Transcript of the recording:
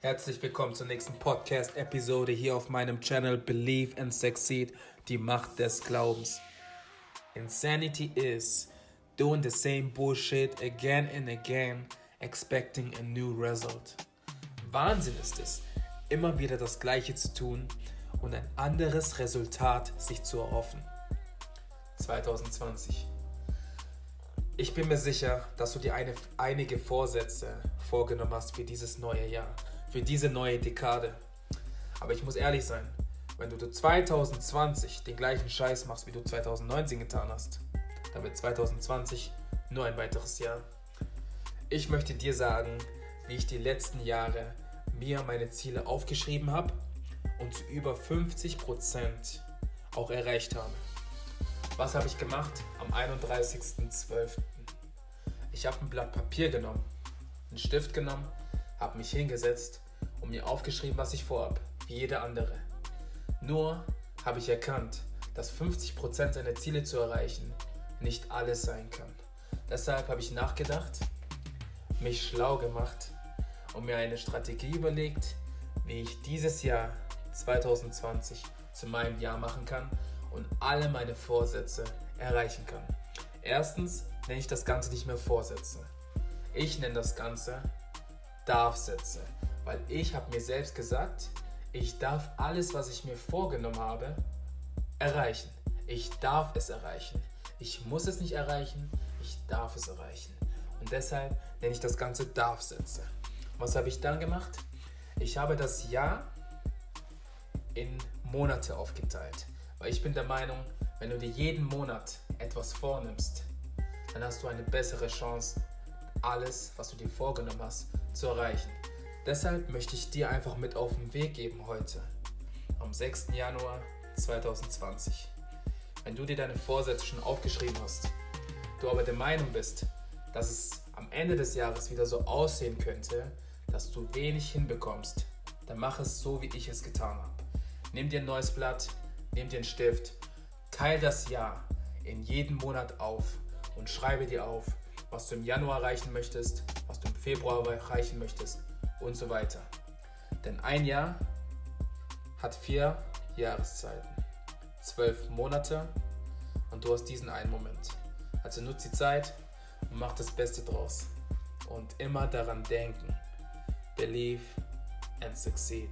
Herzlich willkommen zur nächsten Podcast-Episode hier auf meinem Channel Believe and Succeed, die Macht des Glaubens. Insanity is doing the same bullshit again and again, expecting a new result. Wahnsinn ist es, immer wieder das Gleiche zu tun und ein anderes Resultat sich zu erhoffen. 2020. Ich bin mir sicher, dass du dir eine, einige Vorsätze vorgenommen hast für dieses neue Jahr, für diese neue Dekade. Aber ich muss ehrlich sein, wenn du 2020 den gleichen Scheiß machst, wie du 2019 getan hast, dann wird 2020 nur ein weiteres Jahr. Ich möchte dir sagen, wie ich die letzten Jahre mir meine Ziele aufgeschrieben habe und zu über 50% auch erreicht habe. Was habe ich gemacht am 31.12.? Ich habe ein Blatt Papier genommen, einen Stift genommen, habe mich hingesetzt und mir aufgeschrieben, was ich vorhab, wie jeder andere. Nur habe ich erkannt, dass 50% seiner Ziele zu erreichen nicht alles sein kann. Deshalb habe ich nachgedacht, mich schlau gemacht und mir eine Strategie überlegt, wie ich dieses Jahr 2020 zu meinem Jahr machen kann und alle meine Vorsätze erreichen kann. Erstens nenne ich das Ganze nicht mehr Vorsätze. Ich nenne das Ganze Darfsätze, weil ich habe mir selbst gesagt, ich darf alles, was ich mir vorgenommen habe, erreichen. Ich darf es erreichen. Ich muss es nicht erreichen, ich darf es erreichen. Und deshalb nenne ich das Ganze Darfsätze. Was habe ich dann gemacht? Ich habe das Jahr in Monate aufgeteilt. Weil ich bin der Meinung, wenn du dir jeden Monat etwas vornimmst, dann hast du eine bessere Chance, alles, was du dir vorgenommen hast, zu erreichen. Deshalb möchte ich dir einfach mit auf den Weg geben heute, am 6. Januar 2020. Wenn du dir deine Vorsätze schon aufgeschrieben hast, du aber der Meinung bist, dass es am Ende des Jahres wieder so aussehen könnte, dass du wenig hinbekommst, dann mach es so, wie ich es getan habe. Nimm dir ein neues Blatt, nimm einen Stift, teil das Jahr in jedem Monat auf und schreibe dir auf, was du im Januar erreichen möchtest, was du im Februar erreichen möchtest und so weiter. Denn ein Jahr hat vier Jahreszeiten, zwölf Monate und du hast diesen einen Moment. Also nutze die Zeit und mach das Beste draus. Und immer daran denken, believe and succeed.